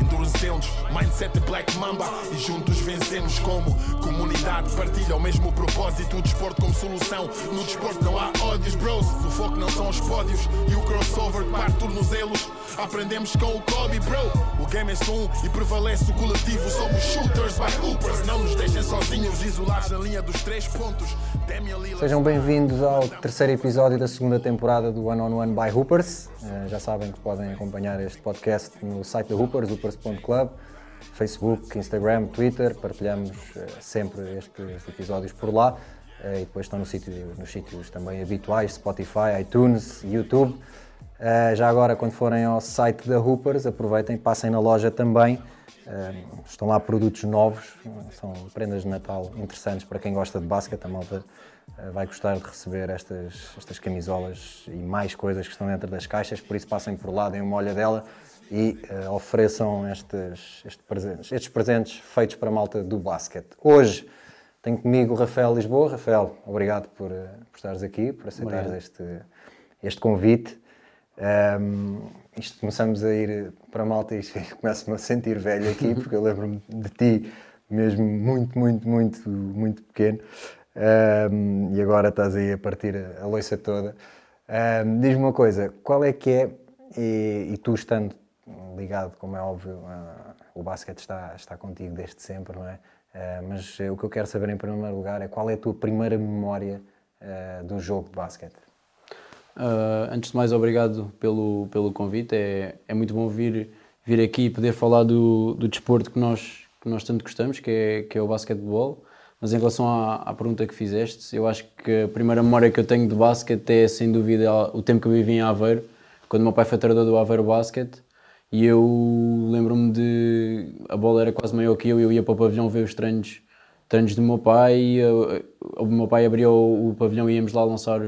endurecemos, mindset Black Mamba e juntos vencemos como comunidade. Partilha o mesmo propósito, o desporto como solução. No desporto não há ódios, bros. O foco não são os pódios e o crossover. Aprendemos com o Kobe, bro. O game é só um e prevalece o coletivo. Somos shooters by hoopers. Não nos deixem sozinhos, isolados na linha dos três pontos. Sejam bem-vindos ao terceiro episódio da segunda temporada do One on One by Hoopers. Eh, já sabem que podem acompanhar este podcast no site da Hoopers, hoopers.club, Facebook, Instagram, Twitter. Partilhamos eh, sempre estes episódios por lá. Eh, e depois estão no sítio- nos sítios também habituais, Spotify, iTunes, YouTube. Eh, já agora, quando forem ao site da Hoopers, aproveitem, passem na loja também. Estão lá produtos novos, são prendas de Natal interessantes para quem gosta de basquete. A malta vai gostar de receber estas, estas camisolas e mais coisas que estão dentro das caixas, por isso passem por lá, deem uma olha dela e eh, ofereçam estes, estes, presentes, estes presentes feitos para a malta do basquete. Hoje tenho comigo o Rafael Lisboa. Rafael, obrigado por, eh, por estares aqui, por aceitares este, este convite. Um, isto começamos a ir para a malta e começo-me a sentir velho aqui, porque eu lembro-me de ti mesmo muito, muito, muito, muito pequeno. Um, e agora estás aí a partir a, a loiça toda. Um, Diz-me uma coisa, qual é que é, e, e tu estando ligado, como é óbvio, a- o basquete está, está contigo desde sempre, não é? Uh, mas eh, o que eu quero saber em primeiro lugar é qual é a tua primeira memória uh, do jogo de basquete? Ah, antes de mais, obrigado pelo, pelo convite. É, é muito bom vir, vir aqui e poder falar do, do desporto que nós, que nós tanto gostamos, que é, que é o basquetebol. Mas em relação à, à pergunta que fizeste, eu acho que a primeira memória que eu tenho de basquete é, sem dúvida, o tempo que eu vivi em Aveiro, quando meu pai foi treinador do Aveiro Basket. E eu lembro-me de. A bola era quase maior que eu e eu ia para o pavilhão ver os treinos, treinos do meu pai. E, eu- o meu pai abria o, o pavilhão e íamos lá lançar,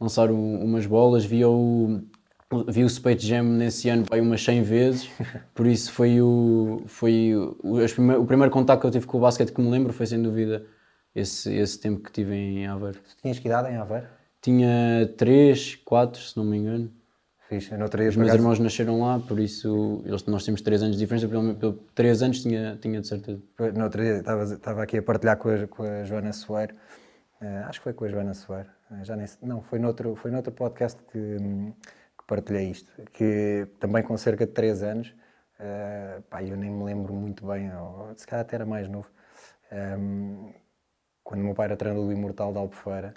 lançar um- umas bolas. Via o, vi o Space Jam nesse ano pai, umas 100 vezes. Por isso foi, o, foi o, prime- o primeiro contacto que eu tive com o basquete que me lembro foi sem dúvida esse, esse tempo que tive em Aveiro. Tu tinhas que idade em Aveiro? Tinha 3, 4, se não me engano. Eu no outro dia, Os meus acaso, irmãos nasceram lá, por isso eles, nós temos 3 anos de diferença, pelo menos 3 anos tinha, tinha de certeza. no outro dia estava, estava aqui a partilhar com a, com a Joana Soeiro, eh, acho que foi com a Joana Soeiro, eh, já nem, não, foi noutro, foi noutro podcast que, que partilhei isto, que também com cerca de 3 anos, eh, pá, eu nem me lembro muito bem, ou, se calhar até era mais novo, hum, quando o meu pai era treinador do Imortal da Albufeira,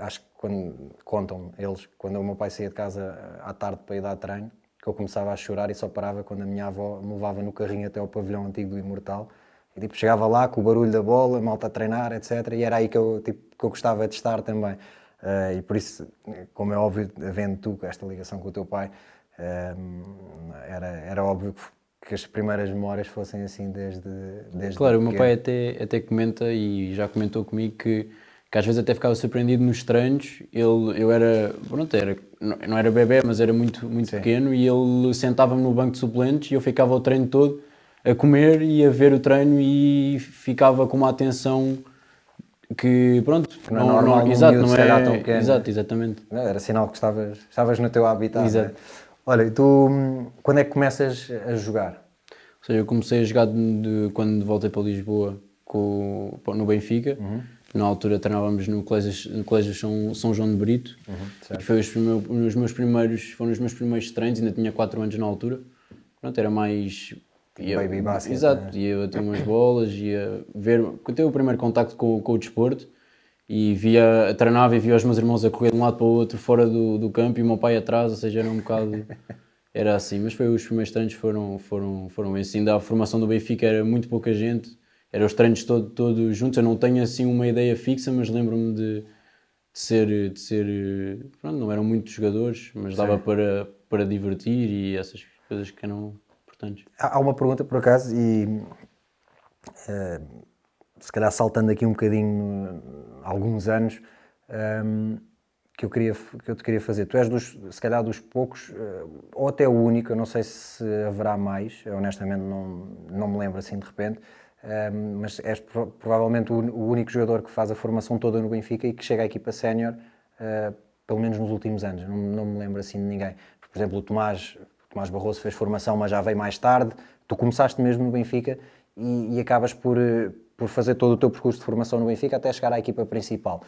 acho que quando contam eles, quando o meu pai saía de casa eh, à tarde para ir dar treino, que eu começava a chorar e só parava quando a minha avó me levava no carrinho até ao pavilhão antigo do Imortal. E tipo, chegava lá com o barulho da bola, malta a treinar, etc. E era aí que eu, tipo, que eu gostava de estar também. Eh, e por isso, como é óbvio, havendo tu esta ligação com o teu pai, eh, era, era óbvio que, que as primeiras memórias fossem assim desde. desde Claro, o meu pai até, até comenta e já comentou comigo que, que às vezes até ficava surpreendido nos treinos. Ele, eu era, pronto, era, não não era bebê, mas era muito, muito pequeno e ele sentava-me no banco de suplentes e eu ficava o treino todo a comer e a ver o treino e ficava com uma atenção que, pronto, não é normal num exato, miúdo, não se calhar, é, tão pequeno. exato, exatamente. Não, Era sinal que estavas, estavas no teu habitat. Exato. não é? Olha, e tu hum, quando é que começas a jogar? Ou seja, eu comecei a jogar de, de- quando voltei para Lisboa com, no Benfica. Uhum. Na altura treinávamos no Colégio, no colégio São, São João de Brito. Uhum, e foi os, primeiros, os meus primeiros, foram os meus primeiros treinos, ainda tinha 4 anos na altura. Pronto, era mais... Ia, Baby basket, Exato, ia bater umas bolas, ia ver... Ter o primeiro contacto com, com o desporto e via, treinava e via os meus irmãos a correr de um lado para o outro fora do, do campo e o meu pai atrás, ou seja, era um bocado... Era assim, mas foi os primeiros treinos foram, foram, foram esses. Ainda a formação do Benfica era muito pouca gente, eram os treinos todo, todos juntos. Eu não tenho assim uma ideia fixa, mas lembro-me de, de ser, de ser. Pronto, não eram muitos jogadores, mas dava para, para divertir e essas coisas que eram importantes. Há uma pergunta, por acaso, e eh, se calhar saltando aqui um bocadinho eh, alguns anos, ehm, que eu, queria, que eu te queria fazer. Tu és, dos, se calhar, dos poucos, uh, ou até o único, eu não sei se haverá mais, honestamente não, não me lembro assim de repente, uh, mas és pro, provavelmente o, o, único jogador que faz a formação toda no Benfica e que chega à equipa sénior, uh, pelo menos nos últimos anos. Não, não, me lembro assim de ninguém. Por exemplo, o Tomás, o Tomás Barroso fez formação, mas já veio mais tarde. Tu começaste mesmo no Benfica e, e acabas por, por fazer todo o teu percurso de formação no Benfica até chegar à equipa principal.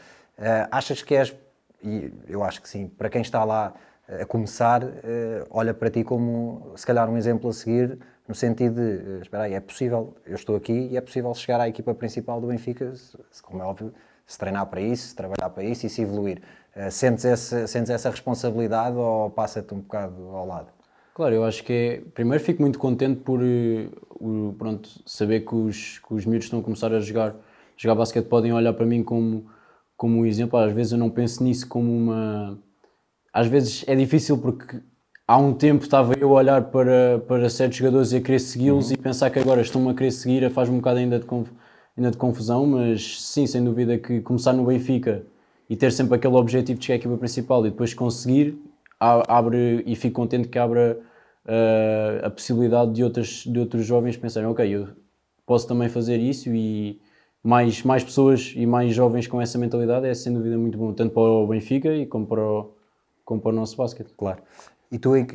achas que és e eu acho que sim, para quem está lá a começar, eh, olha para ti como se calhar um exemplo a seguir, no sentido de, eh, espera aí, é possível, eu estou aqui e é possível chegar à equipa principal do Benfica, como é óbvio, se treinar para isso, se trabalhar para isso e se evoluir. Sentes essa, sentes essa responsabilidade ou passa-te um bocado ao lado? Claro, eu acho que é. Primeiro fico muito contente por pronto, saber que os, que os miúdos estão a começar a jogar, jogar basquete, podem olhar para mim como como um exemplo. Às vezes eu não penso nisso como uma. Às vezes é difícil porque há um tempo estava eu a olhar para, para certos jogadores e a querer segui-los uhum. e pensar que agora estão-me a querer seguir faz um bocado ainda de, ainda de confusão, mas sim, sem dúvida que começar no Benfica e ter sempre aquele objetivo de chegar à equipa principal e depois conseguir, abre e fico contente que abra uh, a possibilidade de, outras, de outros jovens pensarem, ok, eu posso também fazer isso e mais, mais pessoas e mais jovens com essa mentalidade é sem dúvida muito bom, tanto para o Benfica e como para o, como para o nosso basquete. Claro. E tu, em,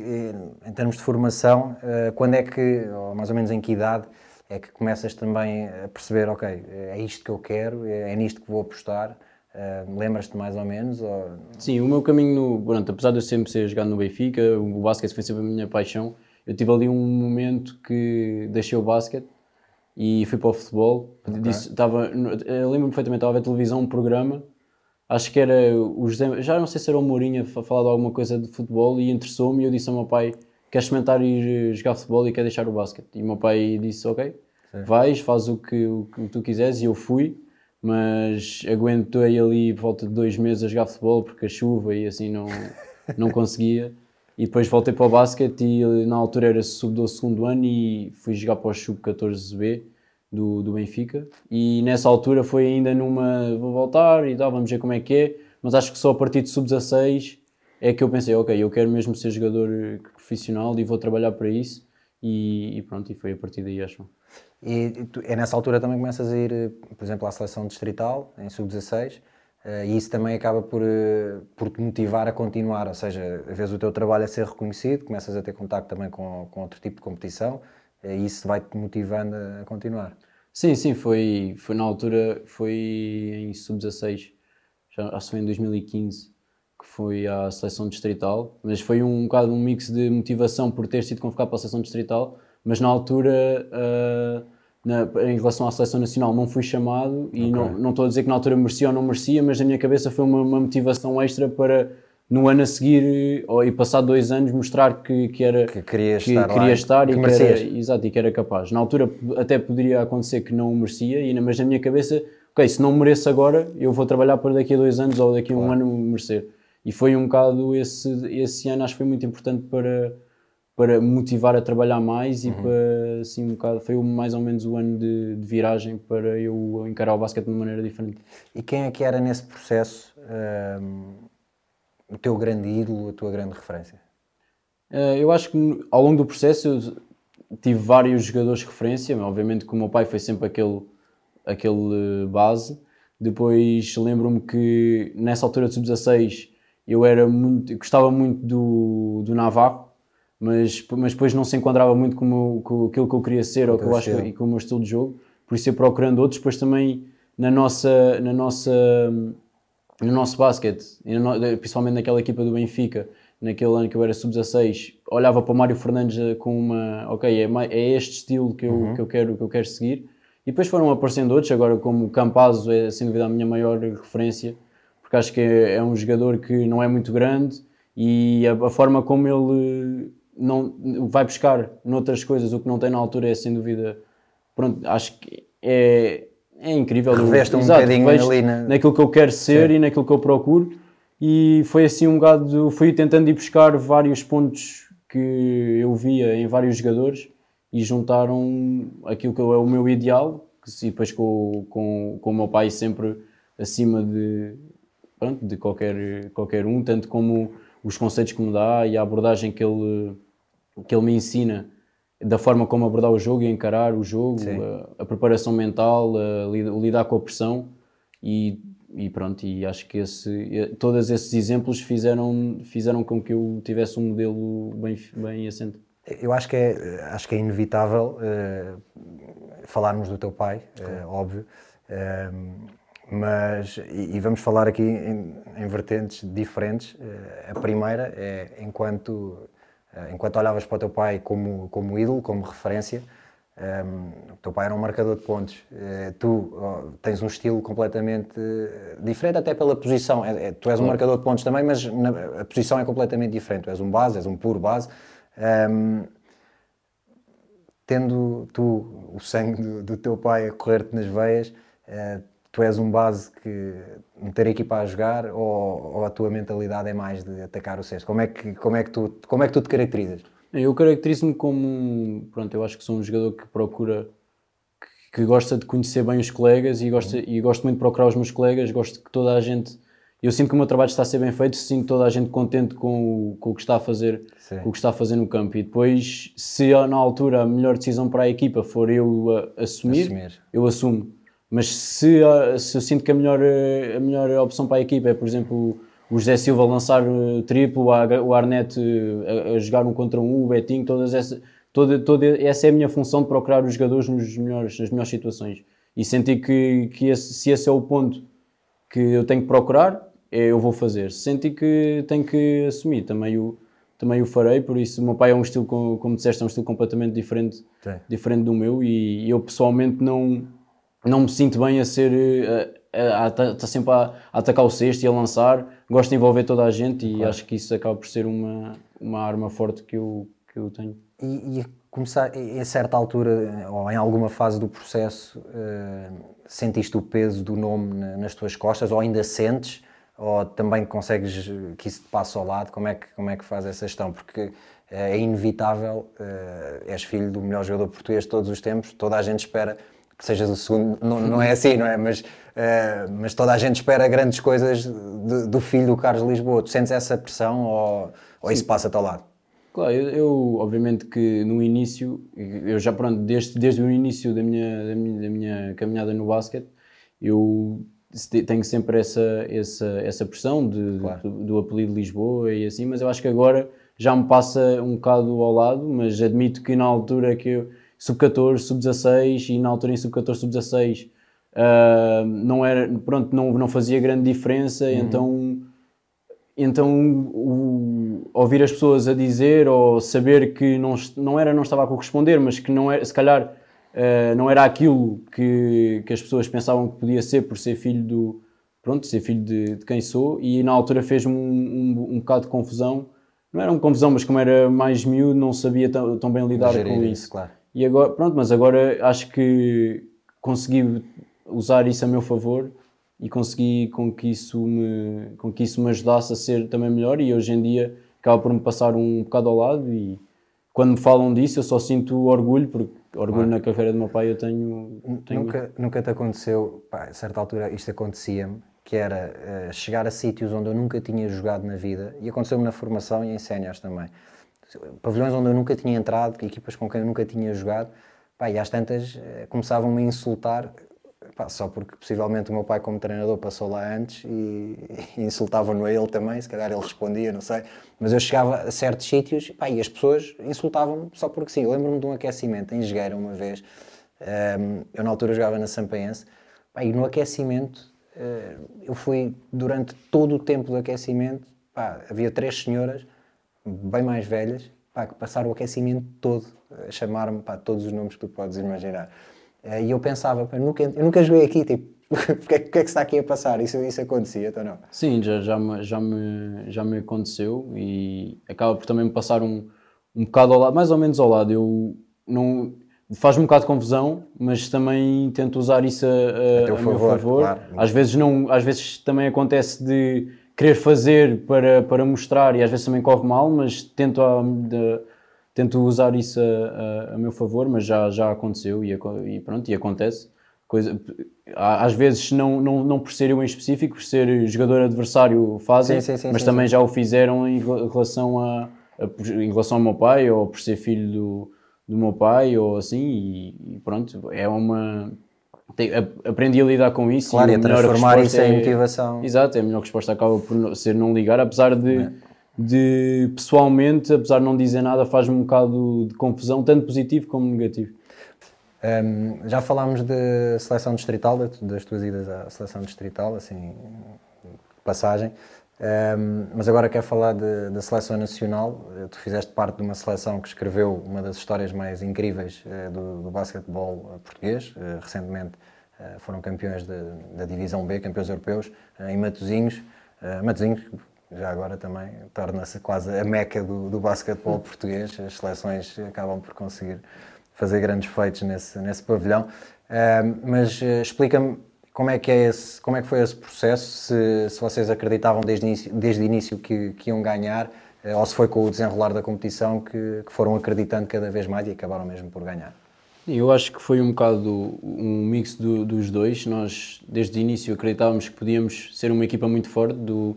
em termos de formação, eh, quando é que, ou mais ou menos em que idade, é que começas também a perceber, ok, é isto que eu quero, é, é nisto que vou apostar? Uh, Lembras-te mais ou menos? Ou... Sim, o meu caminho, no, pronto, apesar de eu sempre ser jogado no Benfica, o basquete foi sempre a minha paixão. Eu tive ali um momento que deixei o basquete e fui para o futebol. Okay. Disse, estava, lembro-me perfeitamente, estava a televisão, um programa, acho que era o José, já não sei se era o Mourinho a falar de alguma coisa de futebol e interessou-me e eu disse ao meu pai, queres experimentar ir jogar futebol e quer deixar o basquete? E o meu pai disse, ok, Sim. vais, faz o que, o que tu quiseres e eu fui, mas aguentei ali por volta de dois meses a jogar futebol porque a chuva e assim não, não conseguia. E depois voltei para o basquete e na altura era sub-12 segundo ano e fui jogar para o sub-14B do, do Benfica. E nessa altura foi ainda numa, vou voltar e tal, vamos ver como é que é. Mas acho que só a partir de sub-16 é que eu pensei, ok, eu quero mesmo ser jogador profissional e vou trabalhar para isso. E, e pronto, e foi a partir daí, acho. E tu, é nessa altura também começas a ir, por exemplo, à seleção distrital, em sub-16. Uh, e isso também acaba por, uh, por te motivar a continuar, ou seja, vez o teu trabalho a ser reconhecido, começas a ter contato também com, com outro tipo de competição uh, e isso vai-te motivando a, continuar. Sim, sim, foi, foi na altura, foi em sub-16, já acho foi em 2015, que foi à seleção distrital, mas foi um, um bocado um mix de motivação por ter sido convocado para a seleção distrital, mas na altura na, em relação à seleção nacional não fui chamado e okay. não, não estou a dizer que na altura merecia ou não merecia, mas na minha cabeça foi uma, uma motivação extra para no ano a seguir ou, e passar dois anos mostrar que, que era que queria que, estar, queria estar que e, que era, exato, e que era capaz. Na altura até poderia acontecer que não merecia, e, mas na minha cabeça, ok, se não mereço agora, eu vou trabalhar para daqui a dois anos ou daqui a claro. um ano merecer. E foi um bocado esse, esse ano, acho que foi muito importante para para motivar a trabalhar mais e uhum. para assim um bocado foi mais ou menos o ano de, de, viragem para eu encarar o basquete de uma maneira diferente. E quem é que era nesse processo um, o teu grande ídolo, a tua grande referência? Uh, eu acho que ao longo do processo eu tive vários jogadores de referência, obviamente que o meu pai foi sempre aquele, aquele base. Depois lembro-me que nessa altura de sub-16 eu era muito, gostava muito do, do Navarro, mas, mas depois não se enquadrava muito com, com aquilo que eu queria ser ou que eu acho que, e com o meu estilo de jogo, por isso ia procurando outros. Depois também na nossa, na nossa, no nosso basquete, principalmente naquela equipa do Benfica, naquele ano que eu era sub-16, olhava para o Mário Fernandes com uma, ok, é, é este estilo que eu, uhum. que, eu quero, que eu quero seguir. E depois foram aparecendo outros, agora como Campazzo é sem dúvida a minha maior referência, porque acho que é, é um jogador que não é muito grande e a, a forma como ele não, vai buscar noutras coisas o que não tem na altura é sem dúvida pronto, acho que é, é incrível reveste um Exato, bocadinho ali na... naquilo que eu quero ser Sim. e naquilo que eu procuro e foi assim um bocado fui tentando ir buscar vários pontos que eu via em vários jogadores e juntaram aquilo que é o meu ideal e depois com, com, com o meu pai sempre acima de pronto, de qualquer, qualquer um, tanto como os conceitos que me dá e a abordagem que ele, que ele me ensina da forma como abordar o jogo e encarar o jogo, a, a, preparação mental, a, a lidar com a pressão e, e, pronto, e acho que esse, todos esses exemplos fizeram, fizeram com que eu tivesse um modelo bem, bem assente. Eu acho que é, acho que é inevitável uh, falarmos do teu pai, uh, óbvio, uh, mas, e, e, vamos falar aqui em, em vertentes diferentes. a primeira é enquanto eh, enquanto olhavas para o teu pai como, como ídolo, como referência, um, ehm, o teu pai era um marcador de pontos. Uh, tu oh, tens um estilo completamente uh, diferente, até pela posição. É, é, tu és um marcador de pontos também, mas na, a posição é completamente diferente. Tu és um base, és um puro base. Um, ehm, tendo tu o sangue do, do teu pai a correr-te nas veias, uh, tu és um base que meter a equipa a jogar ou, ou, a tua mentalidade é mais de atacar o cesto? Como é que, como é que, tu, como é que tu te caracterizas? Eu caracterizo-me como, pronto, eu acho que sou um jogador que procura, que, que gosta de conhecer bem os colegas e, gosta, uhum. e gosto muito de procurar os meus colegas, gosto que toda a gente, eu sinto que o meu trabalho está a ser bem feito, sinto toda a gente contente com o, com o que está a fazer, com o que está a fazer no campo e depois, se na altura a melhor decisão para a equipa for eu a, assumir, assumir, eu assumo mas se, ah, se eu sinto que a melhor, a melhor opção para a equipa é, por exemplo, o José Silva lançar ah, triplo, o Arnett ah, a, a jogar um contra um, o Betinho, todas essa, toda, toda essa é a minha função de procurar os jogadores nos melhores, nas melhores situações. E senti que, que esse, se esse é o ponto que eu tenho que procurar, é, eu vou fazer. Senti que tenho que assumir, também o, também o farei, por isso o meu pai é um estilo, como, como disseste, é um estilo completamente diferente, diferente do meu e eu pessoalmente não não me sinto bem a ser. a estar sempre a, a, atacar o cesto e a lançar. Gosto de envolver toda a gente e claro. acho que isso acaba por ser uma, uma arma forte que eu, que eu tenho. E, e começar, em certa altura, ou em alguma fase do processo, uh, sentiste o peso do nome nas tuas costas, ou ainda sentes, ou também consegues que isso te passe ao lado? Como é que, como é que faz essa gestão? Porque uh, é inevitável, uh, és filho do melhor jogador português de todos os tempos, toda a gente espera sejas o segundo, não, não é assim, não é? Mas, uh, mas toda a gente espera grandes coisas de, do filho do Carlos Lisboa. Tu sentes essa pressão ou, ou isso passa-te ao lado? Claro, eu, eu, obviamente que no início, eu já pronto, desde, desde o início da minha, da minha, da minha caminhada no basquete, eu tenho sempre essa, essa, essa pressão de, claro. do, do apelido Lisboa e assim, mas eu acho que agora já me passa um bocado ao lado, mas admito que na altura que eu sub-14, sub-16 e na altura em sub-14, sub-16 uh, não era, pronto, não, não fazia grande diferença, uhum. então então o, ouvir as pessoas a dizer ou saber que não, não era não estava a corresponder, mas que não era, se calhar uh, não era aquilo que, que as pessoas pensavam que podia ser por ser filho do pronto, ser filho de, de quem sou e na altura fez-me um, um, um bocado de confusão não era uma confusão, mas como era mais miúdo não sabia tão, tão bem lidar com isso. Claro. E agora, pronto, mas agora acho que consegui usar isso a meu favor e consegui com que isso me, com que isso me ajudasse a ser também melhor. E hoje em dia acaba por me passar um bocado ao lado e quando me falam disso eu só sinto orgulho, porque orgulho na carreira do meu pai eu tenho... tenho... Nunca, nunca te aconteceu, pá, a certa altura isto acontecia-me, que era uh, chegar a sítios onde eu nunca tinha jogado na vida e aconteceu-me na formação e em séniores também pavilhões onde eu nunca tinha entrado, equipas com quem eu nunca tinha jogado, pá, e às tantas eh, começavam-me a insultar, pá, só porque possivelmente o meu pai como treinador passou lá antes e, e insultavam-no a ele também, se calhar ele respondia, não sei, mas eu chegava a certos sítios pá, e as pessoas insultavam-me só porque sim. Lembro-me de um aquecimento em Jogueira uma vez, um, ehm, eu na altura jogava na Sampaense, pá, e no aquecimento uh, eu fui durante todo o tempo do aquecimento, pá, havia três senhoras bem mais velhas, pá, que passaram o aquecimento todo a chamar-me para todos os nomes que tu podes imaginar. Eh, e eu pensava, eu nunca, eu nunca joguei aqui, tipo, o que, é, que é está aqui a passar? Isso, isso acontecia, então não? Sim, já, já, me, já, me, já me aconteceu e acaba por também me passar um, um bocado ao lado, mais ou menos ao lado. Eu não. Faz-me um bocado de confusão, mas também tento usar isso a, a, a, a favor, meu favor. Claro. Às vezes não, às vezes também acontece de querer fazer para, para mostrar e às vezes também corre mal, mas tento, a, de, tento usar isso a, a, a, meu favor, mas já, já aconteceu e, e, pronto, e acontece. coisa, às vezes não, não, não por ser eu em específico, por ser jogador adversário fazem, Sim, sim, sim, mas também já o fizeram em relação, a, a- em relação ao meu pai ou por ser filho do, do meu pai ou assim e, e pronto, é uma... aprendi a lidar com isso Claro, e a transformar isso em é- motivação. Exato, a melhor resposta acaba por ser não ligar, apesar de, de pessoalmente, apesar de não dizer nada, faz-me um bocado de confusão, tanto positivo como negativo. Um, já falámos de seleção distrital, da- das tuas idas à seleção distrital, assim, passagem. Um, mas agora quero falar de- da seleção nacional. Eh, Tu fizeste parte de uma seleção que escreveu uma das histórias mais incríveis eh, do, do basquetebol eh, português. Eh, recentemente eh, foram campeões de- da Divisão B, campeões europeus, em Matosinhos. Matosinhos, já agora também, torna-se quase a meca do, do basquetebol português. As seleções acabam por conseguir fazer grandes feitos nesse, nesse pavilhão. Mas explica-me como é, que é esse, como é que foi esse processo, se, se vocês acreditavam desde desde o início que, que iam ganhar, eh, ou se foi com o desenrolar da competição que, que foram acreditando cada vez mais e acabaram mesmo por ganhar. Eu acho que foi um bocado um mix do- dos dois. Nós, desde o início, acreditávamos que podíamos ser uma equipa muito forte do,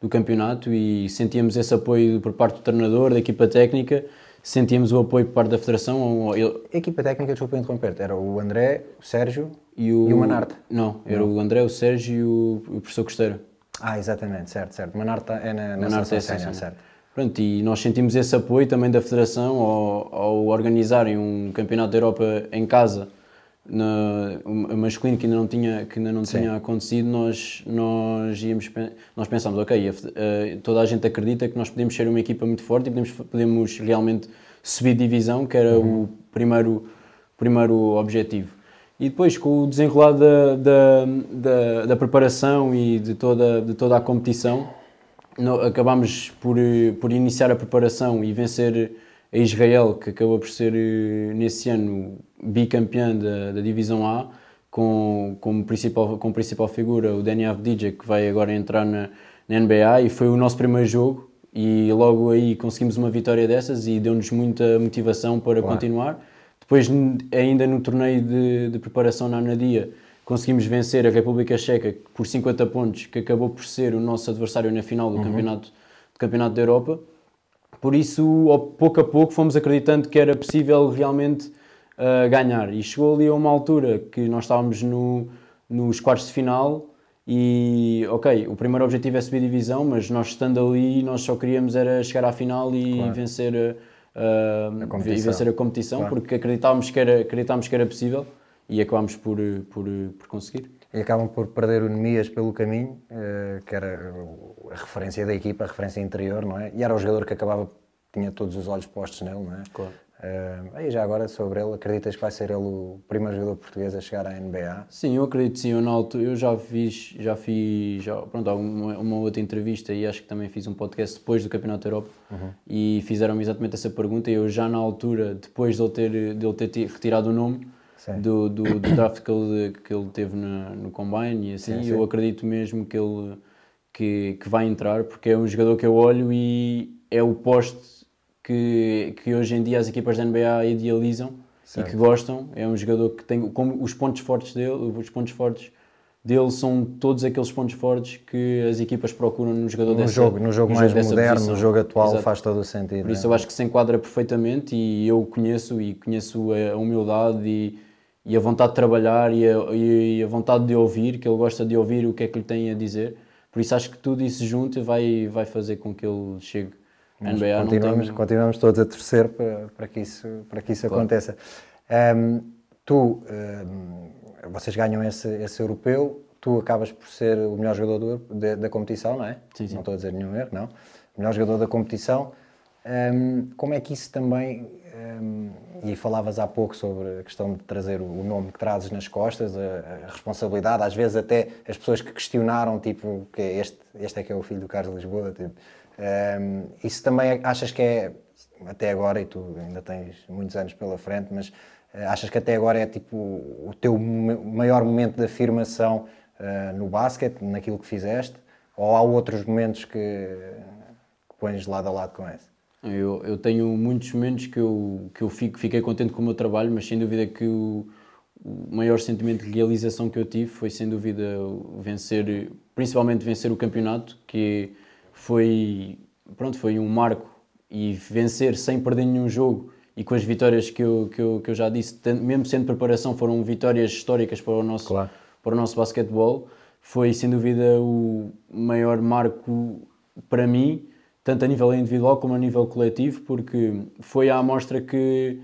do campeonato e sentíamos esse apoio por parte do treinador, da equipa técnica, sentíamos o apoio por parte da federação. ele- A equipa técnica, desculpa interromper era o André, o Sérgio e o, e o Manarte. Não, era o André, o Sérgio e o, o professor Costeira. Ah, exatamente, certo, certo. Manarte é na, na Manarte é assim, certo. Pronto, e nós sentimos esse apoio também da Federação ao, ao organizarem um campeonato da Europa em casa, na, um masculino que ainda não tinha, que ainda não tinha acontecido, nós, nós, íamos, nós pensámos, ok, a fe- eh, toda a gente acredita que nós podemos ser uma equipa muito forte e podemos, podemos realmente subir divisão, que era o primeiro, primeiro objetivo. E depois, com o desenrolar da, da, da, da preparação e de toda, de toda a competição, no- acabámos por, eh, por iniciar a preparação e vencer a Israel, que acabou por ser eh, nesse ano bicampeã da, da Divisão A, com, como principal, como principal figura o Danny Avdija, que vai agora entrar na, na NBA, e foi o nosso primeiro jogo. E logo aí conseguimos uma vitória dessas e deu-nos muita motivação para continuar. Depois, ainda no torneio de, de preparação na Anadia, conseguimos vencer a República Checa por 50 pontos, que acabou por ser o nosso adversário na final do campeonato, do campeonato da Europa. Por isso, pouco a pouco, fomos acreditando que era possível realmente ah, ganhar. E chegou ali a uma altura que nós estávamos no, nos quartos de final e, ok, o primeiro objetivo é subir divisão, mas nós estando ali, nós só queríamos era chegar à final e vencer a, ah, e vencer a competição, Claro. porque acreditávamos que, era, acreditávamos que era possível e acabámos por, por, por conseguir. E acabam por perder o Nemias pelo caminho, eh, que era a referência da equipa, a referência interior, não é? E era o jogador que acabava, tinha todos os olhos postos nele, não é? Claro. Eh, aí já agora sobre ele, acreditas que vai ser ele o primeiro jogador português a chegar à NBA? Sim, eu acredito sim. Eu, na altura, eu já fiz, já fiz já, pronto, uma, uma outra entrevista e acho que também fiz um podcast depois do Campeonato da Europa e fizeram-me exatamente essa pergunta e eu já na altura, depois de ele ter, de ele ter ti- retirado o nome do, do, do draft que ele, que ele teve na- no Combine e assim, Sim, sim. eu acredito mesmo que ele que, que vai entrar porque é um jogador que eu olho e é o poste que, que hoje em dia as equipas da NBA idealizam e que gostam. É um jogador que tem como os pontos fortes dele, os pontos fortes dele são todos aqueles pontos fortes que as equipas procuram no jogador No dessa jogo, no jogo no mais dessa moderno, posição. no jogo atual, Exato. faz todo o sentido. Por isso é? eu acho que se enquadra perfeitamente e eu conheço e conheço a humildade e, e a vontade de trabalhar e a, e a vontade de ouvir, que ele gosta de ouvir o que é que lhe tem a dizer. Por isso acho que tudo isso junto vai, vai fazer com que ele chegue NBA. Continuamos, tenho- continuamos todos a torcer para, para que isso, para que isso aconteça. Ahm, tu, ahm, vocês ganham esse, esse europeu, tu acabas por ser o melhor jogador do- da, da competição, não é? Sim, sim. Não estou a dizer nenhum erro, não. O melhor jogador da competição. Ahm, como é que isso também. ahm, e falavas há pouco sobre a questão de trazer o o nome que trazes nas costas, a, a responsabilidade, às vezes até as pessoas que questionaram, tipo, que este, este é que é o filho do Carlos Lisboa, tipo, ahm, isso também achas que é, até agora, e tu ainda tens muitos anos pela frente, mas eh, achas que até agora é tipo o teu ma- maior momento de afirmação ah, no basquete, naquilo que fizeste, ou há outros momentos que, que pões lado a lado com esse? Eu, eu tenho muitos momentos que eu, que eu fico, fiquei contente com o meu trabalho, mas sem dúvida que o, o maior sentimento de realização que eu tive foi sem dúvida vencer, principalmente vencer o campeonato, que foi, pronto, foi um marco. E vencer sem perder nenhum jogo e com as vitórias que eu, que eu, que eu já disse, mesmo sendo preparação, foram vitórias históricas para o nosso, claro. para o nosso basquetebol, foi sem dúvida o maior marco para mim, tanto a nível individual como a nível coletivo, porque foi a amostra que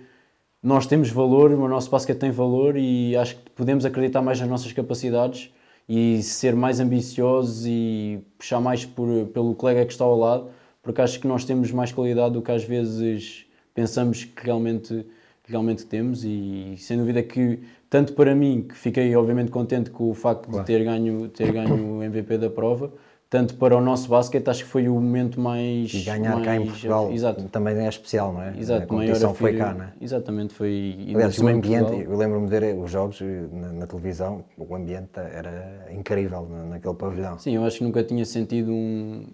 nós temos valor, o nosso basquete tem valor e acho que podemos acreditar mais nas nossas capacidades e ser mais ambiciosos e puxar mais por, pelo colega que está ao lado, porque acho que nós temos mais qualidade do que às vezes pensamos que realmente, que realmente temos e sem dúvida que tanto para mim, que fiquei obviamente contente com o facto claro. de ter ganho, ter ganho o MVP da prova, tanto para o nosso basquete, acho que foi o momento mais. E ganhar mais, cá em Portugal exato. também é especial, não é? Exato, a competição foi cá, não é? Exatamente, foi. Aliás, o ambiente, eu lembro-me de ver os jogos na, na, televisão, o ambiente era incrível naquele pavilhão. Sim, eu acho que nunca tinha sentido um,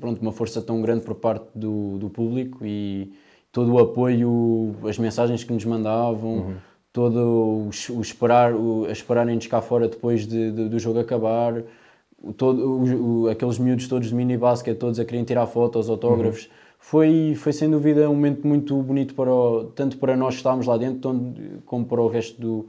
pronto, uma força tão grande por parte do, do público e todo o apoio, as mensagens que nos mandavam. Uhum. Todo o, o esperar, o, a esperarem-nos cá fora depois de, de, do jogo acabar, todo, o, o, aqueles miúdos todos de mini basket, todos a quererem tirar fotos, autógrafos. Uhum. Foi, foi sem dúvida um momento muito bonito para o, tanto para nós que estávamos lá dentro como para o resto do,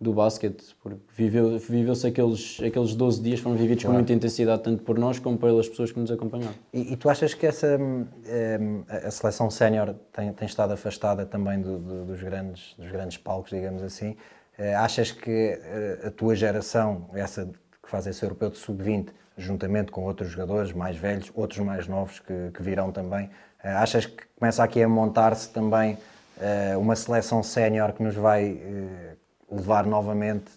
do basquete, porque viveu, viveu-se aqueles, aqueles 12 dias, foram vividos claro. com muita intensidade, tanto por nós como pelas pessoas que nos acompanharam. E, e tu achas que essa eh, a seleção sénior tem, tem estado afastada também do, do, dos, grandes, dos grandes palcos, digamos assim? Eh, achas que eh, a tua geração, essa que faz esse europeu de sub-20, juntamente com outros jogadores mais velhos, outros mais novos que, que virão também, eh, achas que começa aqui a montar-se também eh, uma seleção sénior que nos vai eh, levar novamente,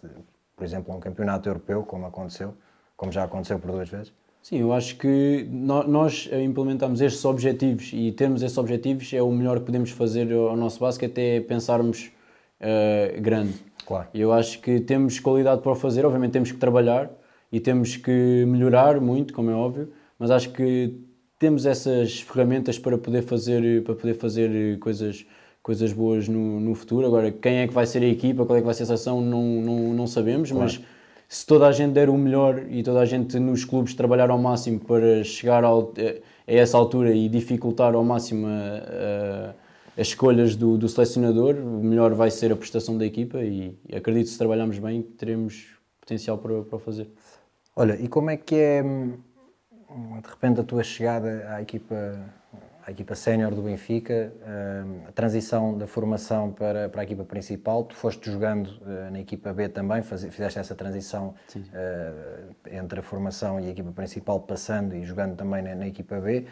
por exemplo, a um campeonato europeu, como aconteceu, como já aconteceu por duas vezes? Sim, eu acho que nós implementamos estes objetivos e termos esses objetivos é o melhor que podemos fazer ao nosso basquete, é pensarmos uh, grande. Claro. Eu acho que temos qualidade para o fazer, obviamente temos que trabalhar, e temos que melhorar muito, como é óbvio, mas acho que temos essas ferramentas para poder fazer, para poder fazer coisas, coisas boas no, no futuro. Agora, quem é que vai ser a equipa, qual é que vai ser a seleção, não, não, não sabemos, claro. mas se toda a gente der o melhor e toda a gente nos clubes trabalhar ao máximo para chegar ao, a essa altura e dificultar ao máximo a, a, as escolhas do, do, selecionador, o melhor vai ser a prestação da equipa e, e acredito que se trabalharmos bem teremos potencial para, para o fazer. Olha, e como é que é hum, de repente a tua chegada à equipa, à equipa sénior do Benfica, hum, a transição da formação para, para a equipa principal? Tu foste jogando uh, na equipa B também, fizeste essa transição uh, entre a formação e a equipa principal, passando e jogando também na, na equipa B.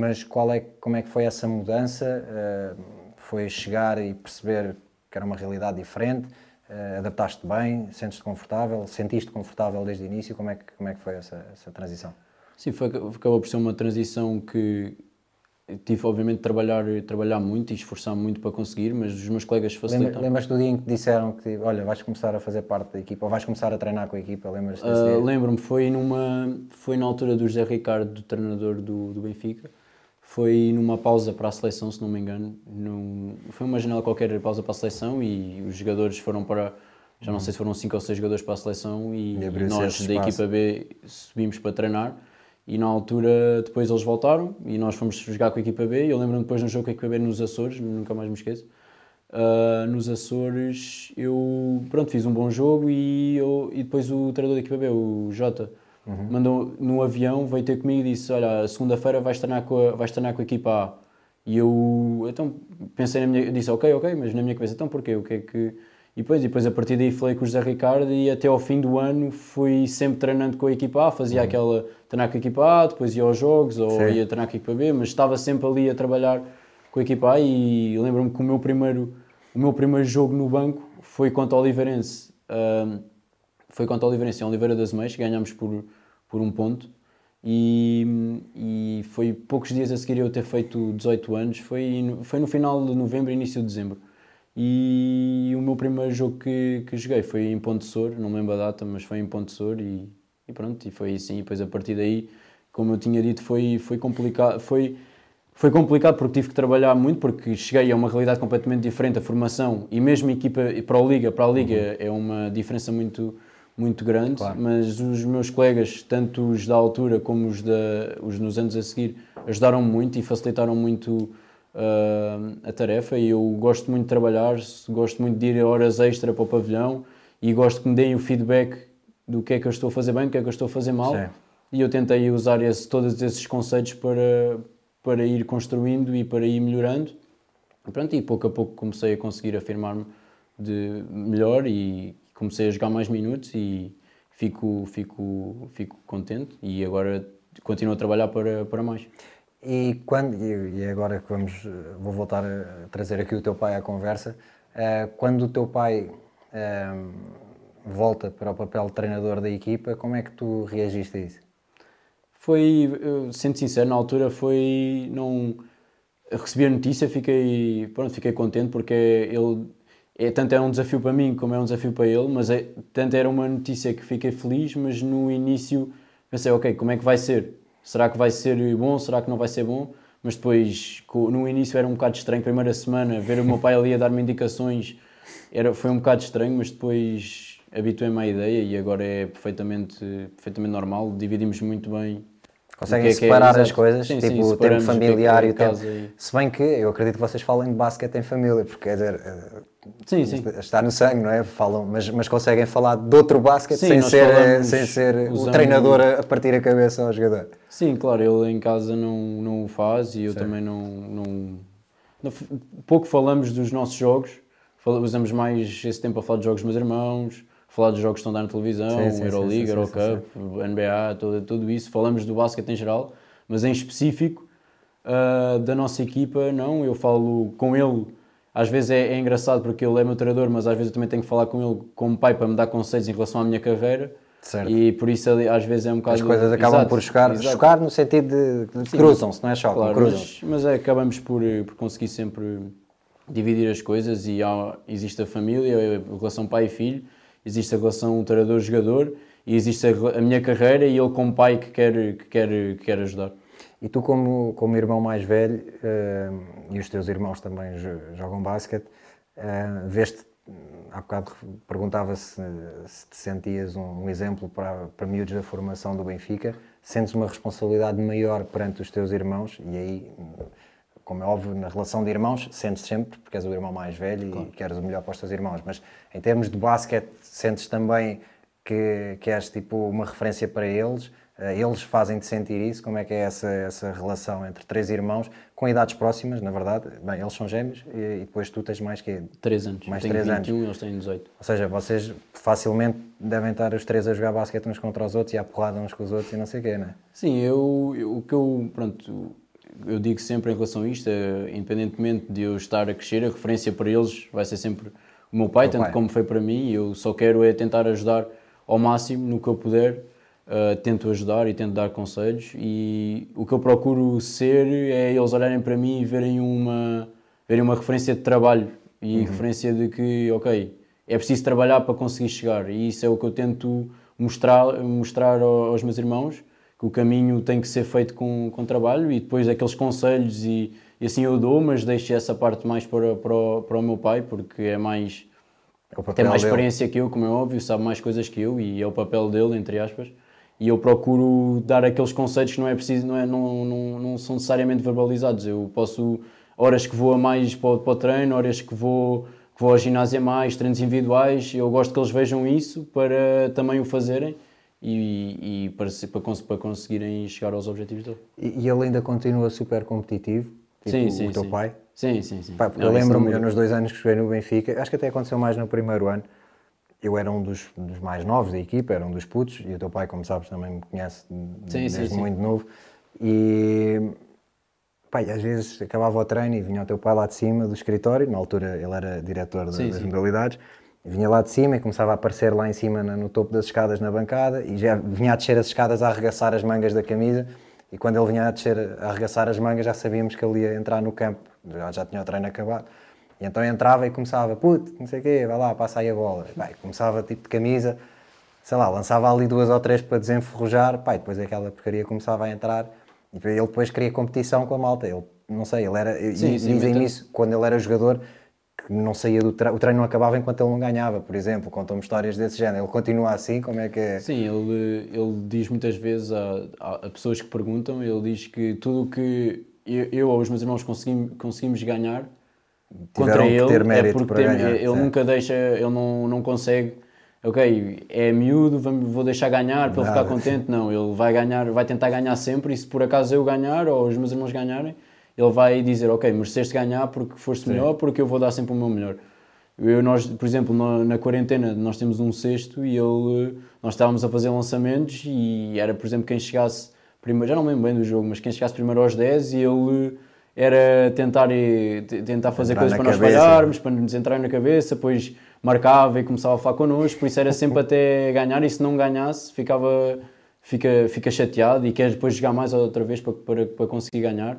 Mas qual é, como é que foi essa mudança? foi chegar e perceber que era uma realidade diferente? Uh, adaptaste bem? Sentes-te confortável? Sentiste confortável desde o início? Como é que, como é que foi essa, essa transição? Sim, foi, acabou por ser uma transição que tive obviamente de trabalhar, trabalhar muito e esforçar muito para conseguir, mas os meus colegas facilitaram. Lembras do dia em que disseram que, olha, vais começar a fazer parte da equipa, ou vais começar a treinar com a equipa, lembras uh, Lembro-me, foi, numa, foi na altura do José Ricardo, do treinador do, do Benfica, foi numa pausa para a seleção, se não me engano. Num, foi uma janela qualquer pausa para a seleção e os jogadores foram para. Já não sei se foram 5 ou 6 jogadores para a seleção e, e nós da equipa B subimos para treinar. E na altura, depois eles voltaram e nós fomos jogar com a equipa B. Eu lembro-me depois de um jogo com a equipa B nos Açores, nunca mais me esqueço. Uh, nos Açores, eu pronto, fiz um bom jogo e, eu, e depois o treinador da equipa B, o Jota, Uhum. Mandou no avião, veio ter comigo e disse: Olha, segunda-feira vais treinar, com a, vais treinar com a equipa A. E eu então pensei na minha. Disse: Ok, ok, mas na minha cabeça, então porquê? O que é que. E depois, e depois a partir daí falei com o José Ricardo e até ao fim do ano fui sempre treinando com a equipa A, fazia uhum. aquela treinar com a equipa A, depois ia aos jogos ou Sim. ia treinar com a equipa B, mas estava sempre ali a trabalhar com a equipa A e lembro-me que o meu primeiro, o meu primeiro jogo no banco foi contra o Oliveirense. Um, foi contra o Oliveirense em Oliveira das Meias, ganhámos por, por um ponto. E, e foi poucos dias a seguir eu ter feito 18 anos, foi, foi no final de novembro, início de dezembro. E o meu primeiro jogo que, que joguei foi em Ponte Sor, não me lembro a data, mas foi em Ponte Sor e, e pronto, e foi assim. E depois a partir daí, como eu tinha dito, foi, foi complicado. Foi, Foi complicado porque tive que trabalhar muito, porque cheguei a uma realidade completamente diferente, a formação e mesmo a equipa para a Liga, para a Liga uhum. é uma diferença muito, muito grande, claro. mas os meus colegas, tanto os da altura como os, da, os nos anos a seguir, ajudaram muito e facilitaram muito uh, a tarefa e eu gosto muito de trabalhar, gosto muito de ir horas extra para o pavilhão e gosto que me deem o feedback do que é que eu estou a fazer bem, do que é que eu estou a fazer mal Sim. e eu tentei usar esse, todos esses conceitos para, para ir construindo e para ir melhorando e, pronto, e pouco a pouco comecei a conseguir afirmar-me de melhor e comecei a jogar mais minutos e fico, fico, fico contente e agora continuo a trabalhar para, para mais. E quando e agora que vamos vou voltar a trazer aqui o teu pai à conversa, eh, quando o teu pai eh, volta para o papel de treinador da equipa, como é que tu reagiste a isso? Foi, sendo sincero, na altura foi não recebi a notícia, fiquei pronto, fiquei contente porque ele é tanto é um desafio para mim como é um desafio para ele, mas é, tanto era uma notícia que fiquei feliz, mas no início pensei, ok, como é que vai ser? será que vai ser bom, será que não vai ser bom? Mas depois, no início era um bocado estranho, primeira semana, ver o meu pai ali a dar-me indicações, era, foi um bocado estranho, mas depois habituei-me à ideia e agora é perfeitamente, perfeitamente normal, dividimos muito bem Conseguem que é separar que é, as coisas, sim, tipo sim, o tempo familiar e o tempo. E... Se bem que eu acredito que vocês falem de basquete em família, porque quer dizer, sim, sim. está no sangue, não é? Falam, mas, mas conseguem falar de outro basquete sem, ser, sem ser o treinador a partir a cabeça ao jogador. Sim, claro, ele em casa não, não o faz e eu também não, não, não, Pouco falamos dos nossos jogos, usamos mais esse tempo a falar de jogos dos meus irmãos falar dos jogos que estão a dar na televisão, sim, sim, Euroleague, sim, Eurocup, NBA, tudo, tudo isso, falamos do basquete em geral, mas em específico uh, da nossa equipa, não, eu falo com ele, às vezes é, é, engraçado porque ele é meu treinador, mas às vezes eu também tenho que falar com ele como pai para me dar conselhos em relação à minha carreira, Certo. E por isso às vezes é um bocado. As coisas acabam exato, por chocar, exato. chocar no sentido de, cruzam-se, não é choque, claro, cruzam-se. Mas, mas é, acabamos por, por conseguir sempre dividir as coisas e há, existe a família, a relação pai e filho, existe a relação treinador-jogador e existe a, a, minha carreira e ele como pai que quer, que quer, que quer ajudar. E tu como, como irmão mais velho, uh, e os teus irmãos também jogam basquete, uh, veste, há bocado perguntava se, se te sentias um, um, exemplo para, para miúdos da formação do Benfica, sentes uma responsabilidade maior perante os teus irmãos e aí como é óbvio, na relação de irmãos, sentes sempre, porque és o irmão mais velho claro. e queres o melhor para os teus irmãos, mas em termos de basquete, sentes também que, que és tipo uma referência para eles, eh, eles fazem-te sentir isso, como é que é essa, essa relação entre três irmãos, com idades próximas, na verdade, bem, eles são gêmeos e, e depois tu tens mais que... Três anos, mais três 21, anos. eles têm 18. Ou seja, vocês facilmente devem estar os três a jogar basquete uns contra os outros e a porrada uns com os outros e não sei o quê, não é? Sim, eu, eu, o que eu, pronto eu digo sempre em relação a isto, é, independentemente de eu estar a crescer, a referência para eles vai ser sempre o meu pai, meu tanto pai. como foi para mim. Eu só quero é tentar ajudar ao máximo no que eu puder. Uh, tento ajudar e tento dar conselhos e o que eu procuro ser é eles olharem para mim e verem uma, verem uma referência de trabalho e uhum. referência de que, ok, é preciso trabalhar para conseguir chegar e isso é o que eu tento mostrar, mostrar aos meus irmãos que o caminho tem que ser feito com, com trabalho e depois aqueles conselhos e, e assim eu dou, mas deixo essa parte mais para, para, o, para o meu pai porque é mais é tem mais experiência dele. que eu, como é óbvio, sabe mais coisas que eu e é o papel dele, entre aspas. E eu procuro dar aqueles conceitos que não é preciso, não, é, não, não, não são necessariamente verbalizados. Eu posso, horas que vou a mais para o, para o treino, horas que vou, que vou ao ginásio a mais, treinos individuais, eu gosto que eles vejam isso para também o fazerem e, e para, para, para, conseguirem chegar aos objetivos dele. E, e ele ainda continua super competitivo? Tipo sim, sim, o teu sim. pai? Sim, sim, sim. Pai, eu lembro-me, nos dois anos que joguei no Benfica, acho que até aconteceu mais no primeiro ano, eu era um dos, dos, mais novos da equipa, era um dos putos, e o teu pai, como sabes, também me conhece sim, desde sim, muito novo. E pai, às vezes acabava o treino e vinha o teu pai lá de cima do escritório, na altura ele era diretor das modalidades, vinha lá de cima e começava a aparecer lá em cima no topo das escadas na bancada e já vinha a descer as escadas a arregaçar as mangas da camisa e quando ele vinha a descer a arregaçar as mangas já sabíamos que ele ia entrar no campo, já, já tinha o treino acabado. E então entrava e começava, puto, não sei o quê, vai lá, passa aí a bola. Pai, começava tipo de camisa, sei lá, lançava ali duas ou três para desenferrujar, pai, depois aquela porcaria começava a entrar e ele depois queria competição com a malta. Ele não sei, ele era. Sim, e sim, dizem muita- isso quando ele era jogador que não saía do treino, o treino não acabava enquanto ele não ganhava, por exemplo. Contam-me histórias desse género. Ele continua assim, como é que é? Sim, ele, ele diz muitas vezes a, a, pessoas que perguntam, ele diz que tudo o que eu, eu ou os meus irmãos conseguimos, conseguimos ganhar contra Tiveram que ele ter é porque para tem- ganhar, ele nunca deixa, ele não, não consegue, ok, é miúdo, vou deixar ganhar para ele ficar contente. Não, ele vai ganhar, vai tentar ganhar sempre e se por acaso eu ganhar ou os meus irmãos ganharem, ele vai dizer, ok, mereceste ganhar porque foste melhor, porque eu vou dar sempre o meu melhor. Eu, nós, por exemplo, na, na quarentena nós temos um cesto e ele, nós estávamos a fazer lançamentos e era, por exemplo, quem chegasse primeiro, já não me lembro bem do jogo, mas quem chegasse primeiro aos 10 e ele era tentar, tentar fazer Entrar coisas para nós cabeça. falharmos, para nos entrar na cabeça, depois marcava e começava a falar connosco, por isso era sempre até ganhar e se não ganhasse ficava, fica, fica chateado e quer depois jogar mais outra vez para, para, para conseguir ganhar.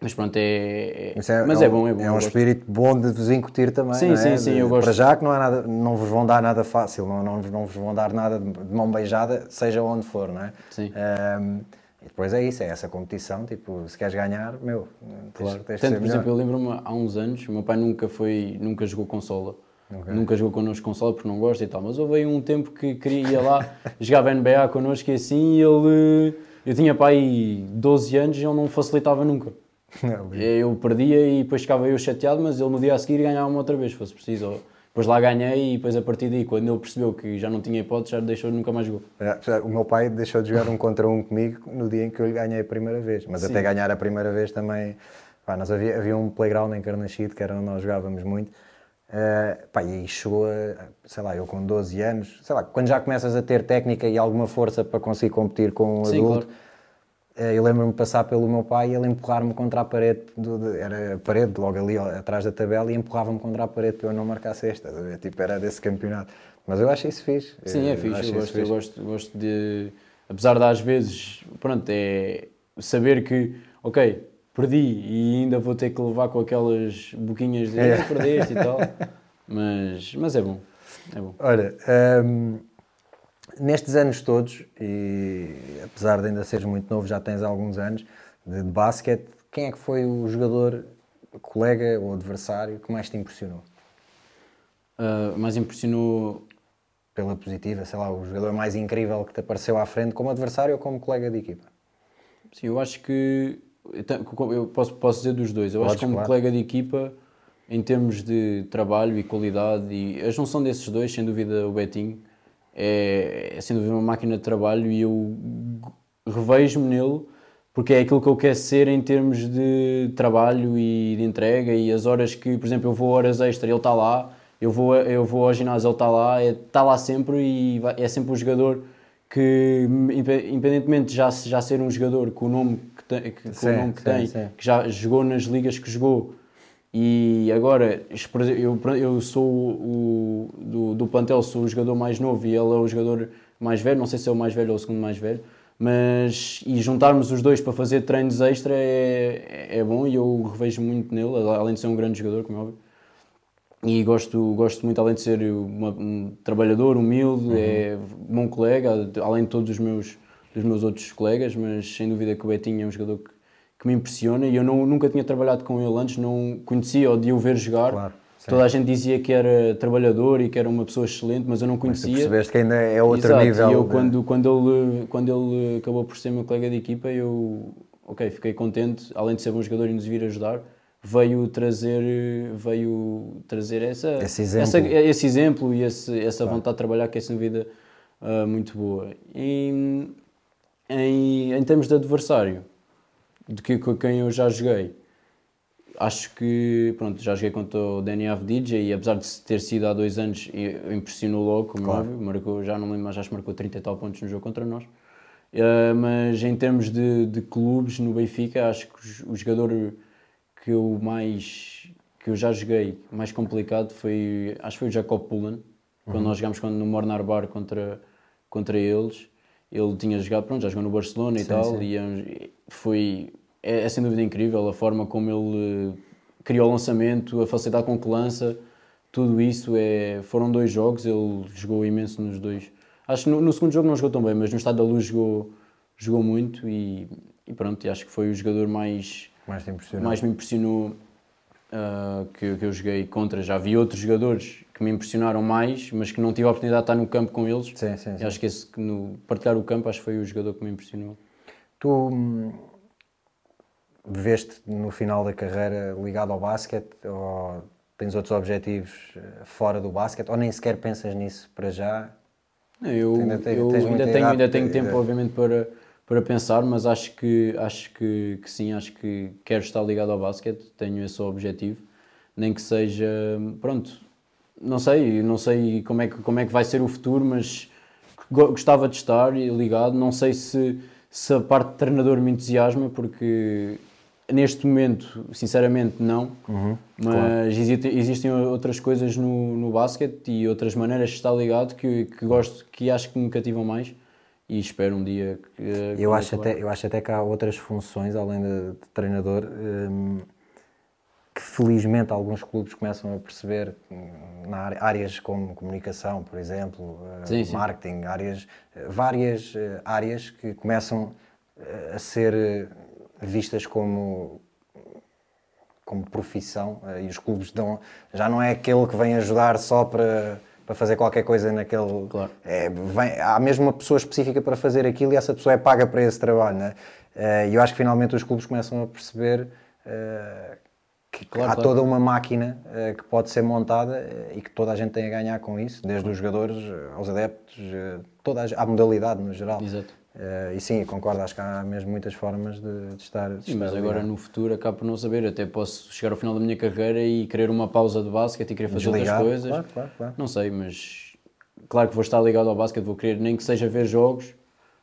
Mas pronto, é, é- Isso é- mas é é, um- bom, é bom. É um gosto. espírito bom de vos incutir também. Sim, é? sim, sim, De- eu gosto. Para já que não, é nada, não vos vão dar nada fácil, não, não, não vos vão dar nada de mão beijada, seja onde for, não é? Sim. Ahm, e depois é isso, é essa competição, tipo, se queres ganhar, meu, tens, Claro. tens de Tanto, por melhor. exemplo, eu lembro-me há uns anos, o meu pai nunca foi, nunca jogou consola. Nunca jogou connosco consola porque não gosta e tal, mas houve aí um tempo que queria ir lá, jogava NBA connosco e assim, e ele. Eu tinha pai 12 anos e ele não facilitava nunca. Eu perdia e depois ficava eu chateado, mas ele no dia a seguir ganhava-me outra vez, se fosse preciso. Depois lá ganhei e depois a partir daí, quando ele percebeu que já não tinha hipótese, já deixou nunca mais jogou. É, O meu pai deixou de jogar um contra um comigo no dia em que eu lhe ganhei a primeira vez, mas até ganhar a primeira vez também. Pá, nós havia, havia um playground em Carnaxide que era onde nós jogávamos muito. eh, pá, e aí chegou a, sei lá, eu com 12 anos, sei lá, quando já começas a ter técnica e alguma força para conseguir competir com um Sim, adulto, claro. Eh, eu lembro-me de passar pelo meu pai e ele empurrar-me contra a parede, do- de- era a parede logo ali ó, atrás da tabela e empurrava-me contra a parede para eu não marcar cesta, estás a ver? tipo, era desse campeonato. Mas eu acho isso fixe. Sim, é fixe, eu isso gosto, eu fixe. gosto, gosto de. Apesar de às vezes, pronto, é saber que, ok, perdi e ainda vou ter que levar com aquelas boquinhas de É. "Ah, perdeste e tal, mas, mas é bom, é bom. Olha, hum, nestes anos todos, e apesar de ainda seres muito novo, já tens alguns anos de, de basquete, quem é que foi o jogador, colega ou adversário que mais te impressionou? Ah, mas impressionou, Pela positiva, sei lá, o jogador mais incrível que te apareceu à frente como adversário ou como colega de equipa? sim, eu acho que, eu te- eu posso, posso dizer dos dois, eu acho Podes, que como claro. colega de equipa, em termos de trabalho e qualidade, e a junção desses dois, sem dúvida o Betinho, é, é sem dúvida uma máquina de trabalho e eu revejo-me nele porque é aquilo que eu quero ser em termos de trabalho e de entrega e as horas que, por exemplo, eu vou horas extra, ele está lá, eu vou, eu vou ao ginásio, ele está lá, é- está lá sempre e vai- é sempre um jogador que, independentemente de já, já ser um jogador com o nome que tem, que, Sim, o nome que, sim, tem sim. que já jogou nas ligas que jogou e agora eu, eu sou o, do, do plantel, sou o jogador mais novo e ele é o jogador mais velho, não sei se é o mais velho ou o segundo mais velho, mas e juntarmos os dois para fazer treinos extra é, é bom e eu revejo muito nele, além de ser um grande jogador, como é óbvio. E gosto, gosto muito, além de ser uma- um trabalhador, humilde, é bom colega, além de todos os meus, dos meus outros colegas, mas sem dúvida que o Betinho é um jogador que, que me impressiona e eu não, nunca tinha trabalhado com ele antes, não conhecia ou de o ver jogar. Claro. Toda a gente dizia que era trabalhador e que era uma pessoa excelente, mas eu não Tu conhecia. percebeste que ainda é outro Exato, nível. E eu, de- quando, quando, ele, quando ele acabou por ser meu colega de equipa, eu ok, fiquei contente, além de ser bom jogador e nos vir ajudar, veio trazer, veio trazer essa, Esse exemplo. essa- esse exemplo e esse, essa vontade de trabalhar que é sem dúvida ah, muito boa. E, em, em termos de adversário, de que, com quem eu já joguei, acho que pronto, já joguei contra o Danny Avdija e apesar de ter sido há dois anos, e- impressionou logo, como Claro. óbvio, marcou, já não lembro, mas acho que marcou 30 e tal pontos no jogo contra nós. Uh, mas em termos de, de clubes no Benfica, acho que o jogador que eu mais que eu já joguei mais complicado foi acho que foi o Jacob Pullen quando nós jogámos quando, no Mornar Bar contra contra eles ele tinha jogado pronto já jogou no Barcelona e tal e é um- foi é, é sem dúvida incrível a forma como ele eh, criou o lançamento a facilidade com que lança tudo isso é foram dois jogos ele jogou imenso nos dois acho que no, no segundo jogo não jogou tão bem mas no Estado da Luz jogou jogou muito e, e pronto acho que foi o jogador mais mais mais me impressionou uh, que, que eu joguei contra. Já vi outros jogadores que me impressionaram mais, mas que não tive a oportunidade de estar no campo com eles. Sim, sim, sim. Acho que esse, no partilhar o campo, acho que foi o jogador que me impressionou. Tu hum, veste no final da carreira ligado ao basquete ou tens outros objetivos eh, fora do basquete ou nem sequer pensas nisso para já? Não, Eu, Ainda tem- eu ainda, tenho, ainda tenho tempo, obviamente, para, para pensar, mas acho que, acho que, que sim, acho que quero estar ligado ao basquete, tenho esse objetivo, nem que seja, pronto, não sei, não sei como é que, como é que vai ser o futuro, mas go- gostava de estar ligado, não sei se, se a parte de treinador me entusiasma, porque neste momento, sinceramente, não, mas existem, existem outras coisas no, no basquete e outras maneiras de estar ligado que, que gosto, que acho que me cativam mais e espero um dia que. que Eu acho, até, eu acho até que há outras funções, além de, de treinador, hum, que felizmente alguns clubes começam a perceber hum, na área- áreas como comunicação, por exemplo, eh, Sim, sim. marketing, áreas, eh, várias eh, áreas que começam eh, a ser vistas como como profissão eh, e os clubes dão já não é aquele que vem ajudar só para, para fazer qualquer coisa naquele Claro. é, vem- há mesmo uma pessoa específica para fazer aquilo e essa pessoa é paga para esse trabalho né? Eh, e eu acho que finalmente os clubes começam a perceber eh, que Claro, há claro. toda uma máquina que pode ser montada e que toda a gente tem a ganhar com isso desde os jogadores aos adeptos toda a, à modalidade no geral Exato. Eh, e sim, concordo, acho que há mesmo muitas formas de, de estar de Sim, mas estar agora ligado. no futuro acabo por não saber. Até posso chegar ao final da minha carreira e querer uma pausa de basquete e querer fazer Desligado, outras coisas. claro, claro, claro. Não sei, mas claro que vou estar ligado ao basquete, vou querer nem que seja ver jogos,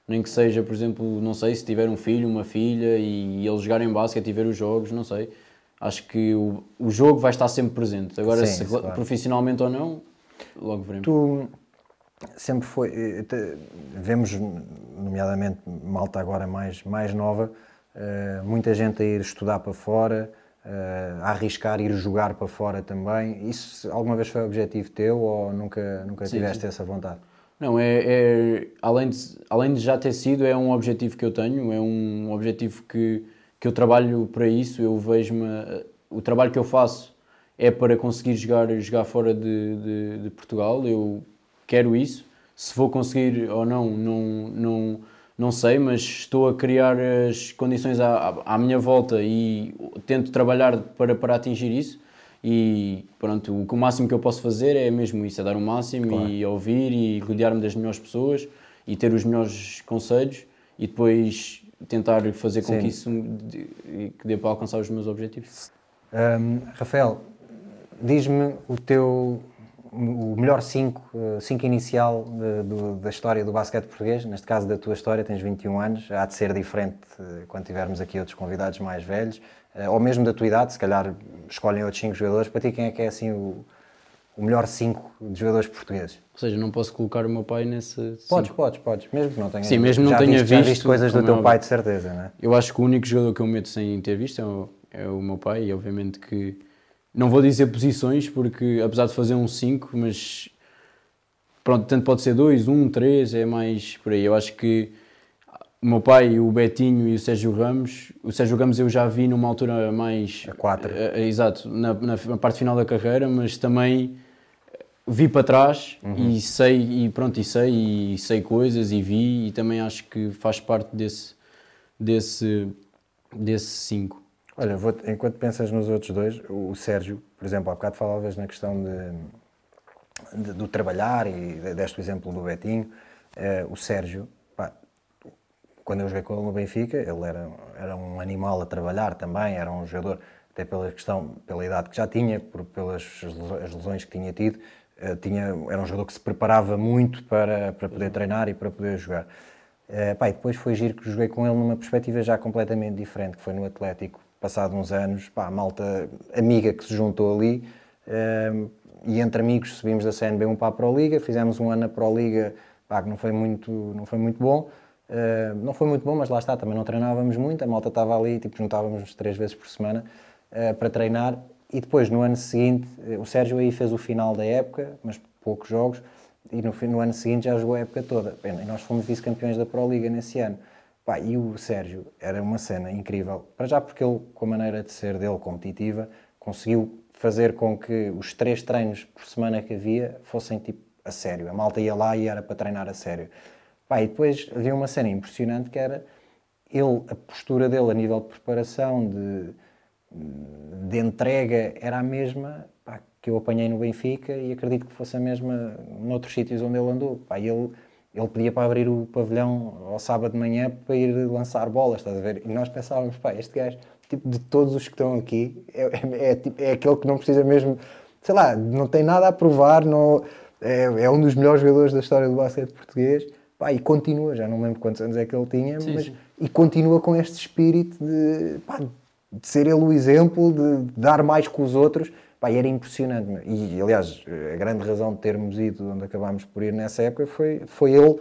nem que seja, por exemplo, não sei, se tiver um filho, uma filha e eles jogarem basquete e ver os jogos, não sei. Acho que o, o jogo vai estar sempre presente. Agora, Sim, se claro. profissionalmente ou não, logo veremos. Tu sempre foi. eh, Vemos, nomeadamente, malta agora mais, mais nova, eh, muita gente a ir estudar para fora, eh, a arriscar ir jogar para fora também. Isso alguma vez foi objetivo teu ou nunca, nunca tiveste essa vontade? Não, é, é- além, de, além de já ter sido, é um objetivo que eu tenho, é um objetivo que, que eu trabalho para isso. Eu vejo-me. O trabalho que eu faço é para conseguir jogar, jogar fora de, de, de Portugal. Eu quero isso. Se vou conseguir ou não, não, não, não sei, mas estou a criar as condições à, à minha volta e tento trabalhar para, para atingir isso. E pronto, o, máximo que eu posso fazer é mesmo isso, é dar o máximo e ouvir e rodear-me das melhores pessoas e ter os melhores conselhos e depois tentar fazer com Sim. que isso que dê para alcançar os meus objetivos. Hum, Rafael, diz-me o teu o melhor 5 cinco inicial de- do- da história do basquete português, neste caso da tua história, tens 21 anos, há de ser diferente eh, quando tivermos aqui outros convidados mais velhos, eh, ou mesmo da tua idade, se calhar escolhem outros 5 jogadores, para ti quem é que é assim o, o melhor 5 de jogadores portugueses? Ou seja, não posso colocar o meu pai nesse. Podes, podes, podes, mesmo que não tenhas Sim, mesmo não já tenha já visto, viste coisas do é teu óbvio. pai, de certeza, não é? Eu acho que o único jogador que eu meto sem ter visto é o, é o meu pai, e obviamente que não vou dizer posições, porque apesar de fazer um 5, mas pronto, tanto pode ser 2, 1, 3, é mais por aí. Eu acho que o meu pai, o Betinho e o Sérgio Ramos, o Sérgio Ramos eu já vi numa altura mais. A quatro. eh, eh, exato, na, na, na parte final da carreira, mas também vi para trás Uhum. e sei e pronto e sei e sei coisas e vi e também acho que faz parte desse desse desse 5 Olha, vou- enquanto pensas nos outros dois, o Sérgio, por exemplo, há bocado falavas na questão de, de- do trabalhar e de- deste o exemplo do Betinho. Eh, o Sérgio, pá, quando eu joguei com ele no Benfica, ele era, era um animal a trabalhar também, era um jogador, até pela questão, pela idade que já tinha, por, pelas as lesões que tinha tido, eh, tinha, era um jogador que se preparava muito para, para poder treinar e para poder jogar. Eh, pá, e depois foi giro que joguei com ele numa perspectiva já completamente diferente, que foi no Atlético, passado uns anos, pá, a malta amiga que se juntou ali, eh, e entre amigos subimos da CNB1 para a Pro Liga, fizemos um ano na Pro Liga, pá, que não foi muito, não foi muito bom, eh, não foi muito bom, mas lá está, também não treinávamos muito, a malta estava ali, tipo, juntávamos três vezes por semana eh, para treinar, e depois no ano seguinte, eh, o Sérgio aí fez o final da época, mas poucos jogos, e no, no ano seguinte já jogou a época toda. Pena, E nós fomos vice-campeões da Pro Liga nesse ano. Pá, e o Sérgio era uma cena incrível. Para já porque ele, com a maneira de ser dele competitiva, conseguiu fazer com que os três treinos por semana que havia fossem tipo a sério. A malta ia lá e era para treinar a sério. Pá, e depois havia uma cena impressionante que era ele, a postura dele a nível de preparação, de, de entrega, era a mesma pá, que eu apanhei no Benfica e acredito que fosse a mesma noutros sítios onde ele andou. Pá, ele, ele pedia para abrir o pavilhão ao sábado de manhã para ir lançar bolas, estás a ver? E nós pensávamos, pá, este gajo, tipo, de todos os que estão aqui, é, é, é, tipo, é aquele que não precisa mesmo, sei lá, não tem nada a provar, não, é, é um dos melhores jogadores da história do basquete português Pá, e continua, já não lembro quantos anos é que ele tinha, sim, mas sim. e continua com este espírito de, pá, de ser ele o exemplo, de dar mais que os outros. Pá, era impressionante. E, aliás, a grande razão de termos ido onde acabámos por ir nessa época foi, foi ele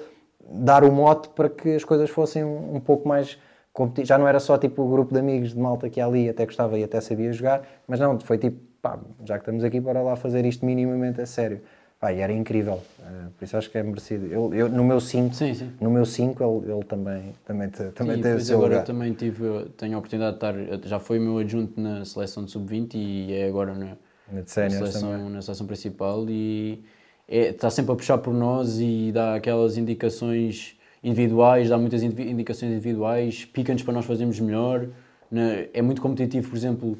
dar o mote para que as coisas fossem um, um pouco mais competitivas. Já não era só tipo o grupo de amigos de malta que ali até gostava e até sabia jogar, mas não, foi tipo, pá, já que estamos aqui, para lá fazer isto minimamente a sério. Pá, e era incrível, uh, por isso acho que é merecido. Eu, eu no meu 5, no meu 5 ele, ele também, também, te, também sim, teve o seu agora lugar. também tive, tenho a oportunidade de estar, já foi meu adjunto na seleção de sub-20 e é agora na, na, seleção, na seleção principal e é, está sempre a puxar por nós e dá aquelas indicações individuais, dá muitas indicações individuais, pica-nos para nós fazermos melhor. Né? É muito competitivo, por exemplo,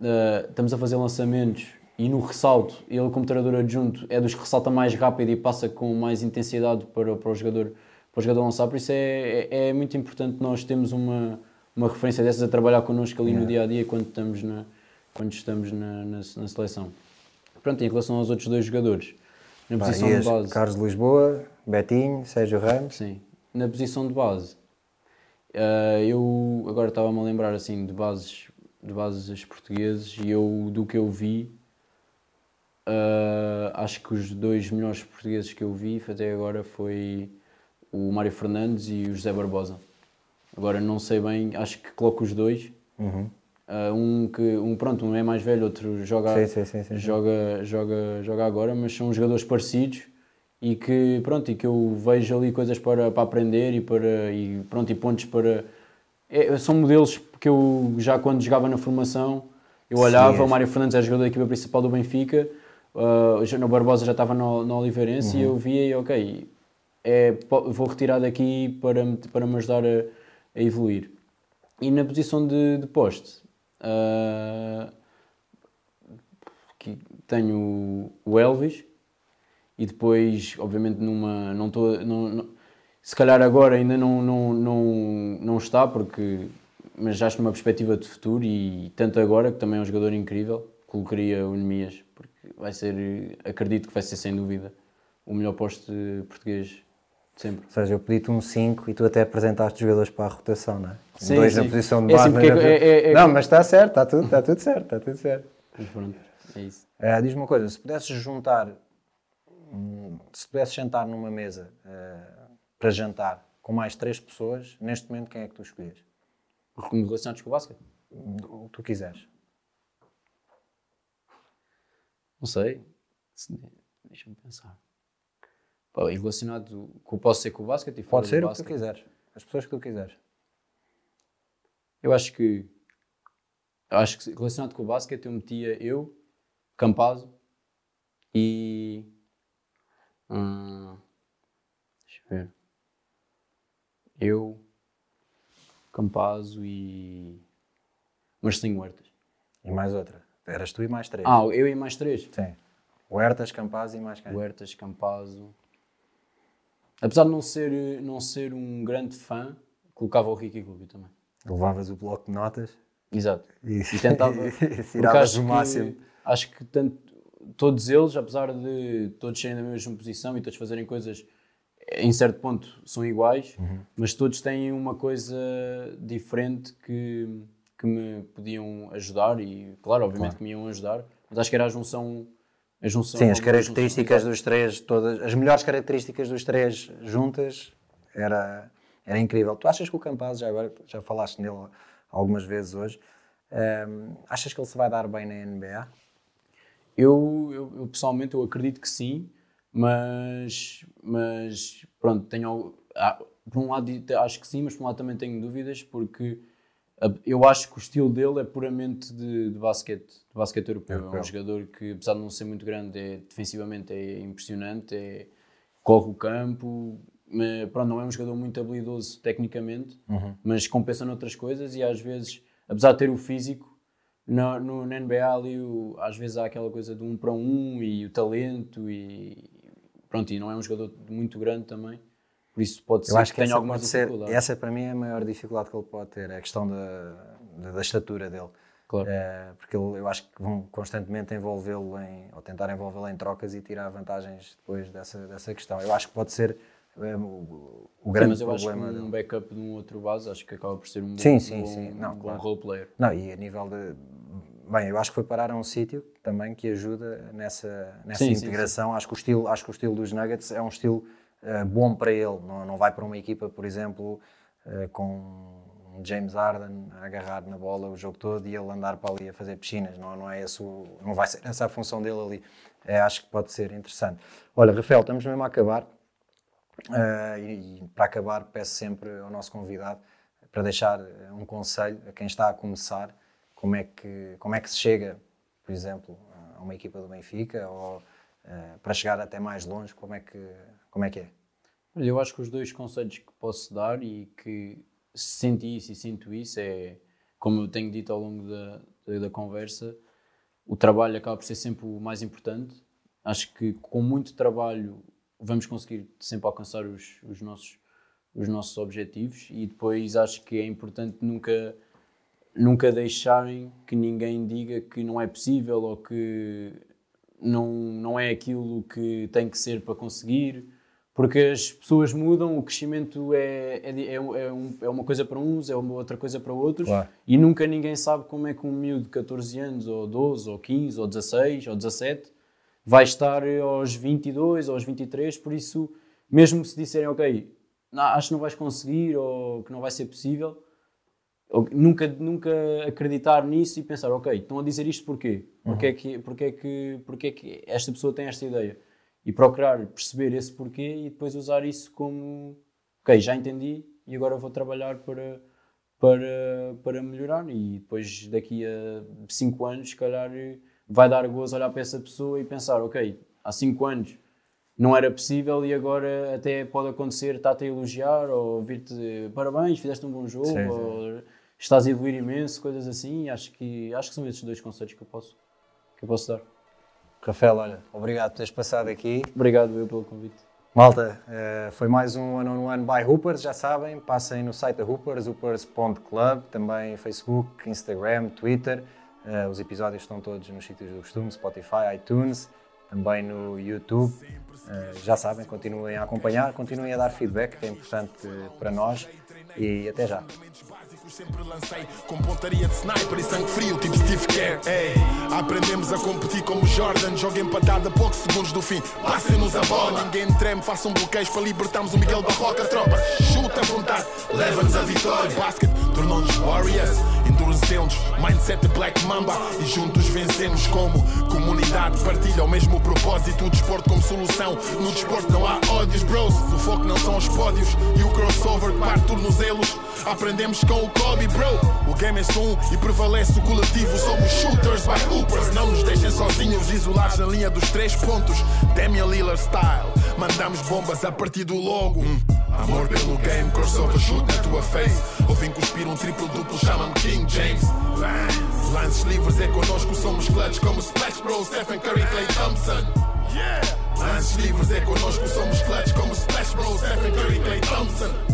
uh, estamos a fazer lançamentos e no ressalto, ele como treinador adjunto é dos que ressalta mais rápido e passa com mais intensidade para, para, o, jogador, para o jogador lançar, por isso é, é, é muito importante nós termos uma, uma referência dessas a trabalhar connosco ali no dia a dia quando estamos na, quando estamos na, na, na seleção. Pronto, em relação aos outros dois jogadores, na Pá, posição de base. Carlos Lisboa, Betinho, Sérgio Ramos. Sim, na posição de base. Uh, eu agora estava-me a lembrar assim de bases, de bases portugueses e eu do que eu vi Uh, acho que os dois melhores portugueses que eu vi até agora foi o Mário Fernandes e o José Barbosa. Agora não sei bem, acho que coloco os dois. Uhum. Uh, um que um pronto, um é mais velho, outro joga, sim, sim, sim, joga, joga, joga agora, mas são jogadores parecidos e que pronto e que eu vejo ali coisas para, para aprender e para e pronto e pontos para é, são modelos que eu já quando jogava na formação eu olhava, o Mário Fernandes era jogador da equipa principal do Benfica Uh, o Barbosa já estava no, no Oliveirense uhum. e eu via e ok, é, vou retirar daqui para, para me ajudar a, a evoluir. E na posição de, de poste, uh, tenho o Elvis e depois, obviamente, numa. Não estou. Não, não, se calhar agora ainda não, não, não, não está, porque. Mas já estou numa perspectiva de futuro e tanto agora, que também é um jogador incrível, colocaria o Nemias, porque vai ser, acredito que vai ser sem dúvida o melhor posto português sempre. Ou seja, eu pedi-te um 5 e tu até apresentaste jogadores para a rotação, não é? Sim, Dois sim. na posição de base. É, é, é, é, não, mas está certo, está tudo, está tudo certo, está tudo certo. Mas pronto, é isso. Uh, Diz-me uma coisa, se pudesses juntar, se pudesses sentar numa mesa uh, para jantar com mais três pessoas, neste momento quem é que tu escolhias? Relacionados com o basquete? O que tu quiseres. Não sei. Deixa-me pensar. E relacionado com. Posso ser com o basquete e fora Pode ser o que tu quiseres. As pessoas que tu quiseres. Eu acho que. Eu acho que relacionado com o basquete eu metia eu, Campazzo e. Hum, deixa eu ver. Eu, Campazzo e. Marcelinho Huertas. E mais outra. Eras tu e mais três. Ah, eu e mais três? Sim. Huertas, Campazzo e mais quem? Huertas, Campazzo. Apesar de não ser, não ser um grande fã, colocava o Ricky Rubio também. Levavas o bloco de notas. Exato. E, e tentava. Tiravas o máximo. acho que tanto, todos eles, apesar de todos serem da mesma posição e todos fazerem coisas em certo ponto são iguais, uhum. mas todos têm uma coisa diferente que que me podiam ajudar e, claro, obviamente claro. que me iam ajudar, mas acho que era a junção. A junção Sim, as características dos três, todas, as melhores características dos três juntas era, era incrível. Tu achas que o Campaz, já agora já falaste nele algumas vezes hoje, um, achas que ele se vai dar bem na NBA? Eu, eu, eu, pessoalmente eu acredito que sim, mas, mas pronto, tenho, por um lado acho que sim, mas por um lado também tenho dúvidas, porque eu acho que o estilo dele é puramente de, de basquete, de basquete europeu. É, é um jogador que, apesar de não ser muito grande, é, defensivamente é impressionante, é, corre o campo, mas, pronto, não é um jogador muito habilidoso tecnicamente, uhum. mas compensa noutras coisas e às vezes, apesar de ter o físico, no, no, na NBA ali, o, às vezes há aquela coisa de um para um e o talento e pronto, e não é um jogador muito grande também. Por isso pode ser Eu acho que, que tenha alguma dificuldade. Ser, essa para mim é a maior dificuldade que ele pode ter, é a questão da, da, da estatura dele. Claro. É, porque ele, eu acho que vão constantemente envolvê-lo em, ou tentar envolvê-lo em trocas e tirar vantagens depois dessa, dessa questão. Eu acho que pode ser é, o, o grande sim, mas eu problema. Acho que um backup de um outro base, acho que acaba por ser um sim, bom, sim, sim. Não, um claro. bom role player. Não, e a nível de. Bem, eu acho que foi parar a um sítio também que ajuda nessa, nessa sim, integração. Sim, acho, que o estilo, acho que o estilo dos Nuggets é um estilo uh, bom para ele. Não, não vai para uma equipa, por exemplo, uh, com James Harden a agarrar na bola o jogo todo e ele andar para ali a fazer piscinas. Não, não, é esse o, não vai ser essa a função dele ali. É, acho que pode ser interessante. Olha, Rafael, estamos mesmo a acabar. Uh, e, e, para acabar, peço sempre ao nosso convidado para deixar um conselho a quem está a começar como é que, como é que se chega, por exemplo, a uma equipa do Benfica ou uh, para chegar até mais longe, como é que, como é, que é? Eu acho que os dois conselhos que posso dar e que senti isso e sinto isso é, como eu tenho dito ao longo da, da, conversa, o trabalho acaba por ser sempre o mais importante. Acho que com muito trabalho vamos conseguir sempre alcançar os, os, nossos, os nossos objetivos e depois acho que é importante nunca nunca deixarem que ninguém diga que não é possível ou que não, não é aquilo que tem que ser para conseguir, porque as pessoas mudam, o crescimento é, é, é, é, um, é uma coisa para uns, é uma outra coisa para outros, claro. e nunca ninguém sabe como é que um miúdo de 14 anos, ou 12, ou 15, ou 16, ou 17, vai estar aos 22, ou aos 23, por isso, mesmo se disserem, ok, não, acho que não vais conseguir, ou que não vai ser possível, nunca, nunca acreditar nisso e pensar, ok, estão a dizer isto porquê? Porquê, uhum. é que, porquê, é que, porquê é que esta pessoa tem esta ideia? E procurar perceber esse porquê e depois usar isso como, ok, já entendi e agora vou trabalhar para, para, para melhorar. E depois, daqui a 5 anos, se calhar, vai dar gozo olhar para essa pessoa e pensar, ok, há 5 anos não era possível e agora até pode acontecer, está-te a elogiar ou vir-te parabéns, fizeste um bom jogo, sim, sim. ou estás a evoluir imenso, coisas assim. Acho que, acho que são esses dois conselhos que eu posso, que eu posso dar. Rafael, olha, obrigado por teres passado aqui. Obrigado eu pelo convite. Malta, uh, foi mais um One on One by Hoopers, já sabem, passem no site da Hoopers, hoopers.club, também Facebook, Instagram, Twitter. Uh, os episódios estão todos nos sítios do costume, Spotify, iTunes, também no YouTube. Uh, já sabem, continuem a acompanhar, continuem a dar feedback, que é importante para nós. E até já sempre lancei com pontaria de sniper e sangue frio, tipo Steve Kerr. Aprendemos a competir como Jordan, joga empatada a poucos segundos do fim. Passem-nos a bola, ninguém treme, façam bloqueios para libertarmos o Miguel Barroca. Tropa, chuta à vontade, leva-nos a vitória. Basket tornou-nos Warriors, endurecemos, mindset Black Mamba e juntos vencemos como comunidade. Partilha o mesmo propósito, o desporto como solução. No desporto não há ódios, bros. O foco não são os pódios e o crossover que parte tornozelos. Aprendemos com o Kobe, bro. O game é som e prevalece o coletivo. Somos shooters by hoopers. Não nos deixem sozinhos, isolados na linha dos três pontos. Damian Lillard style. Mandamos bombas a partir do logo. Hum. Amor pelo game, crossover shoot na tua face. Ou vem cuspir um triplo duplo, chama-me King James. Lances livres é connosco, somos clutch como Splash Bros, Stephen Curry, Clay Thompson. Yeah! Lances livres é connosco, somos clutch como Splash Bros, Stephen Curry, Clay Thompson.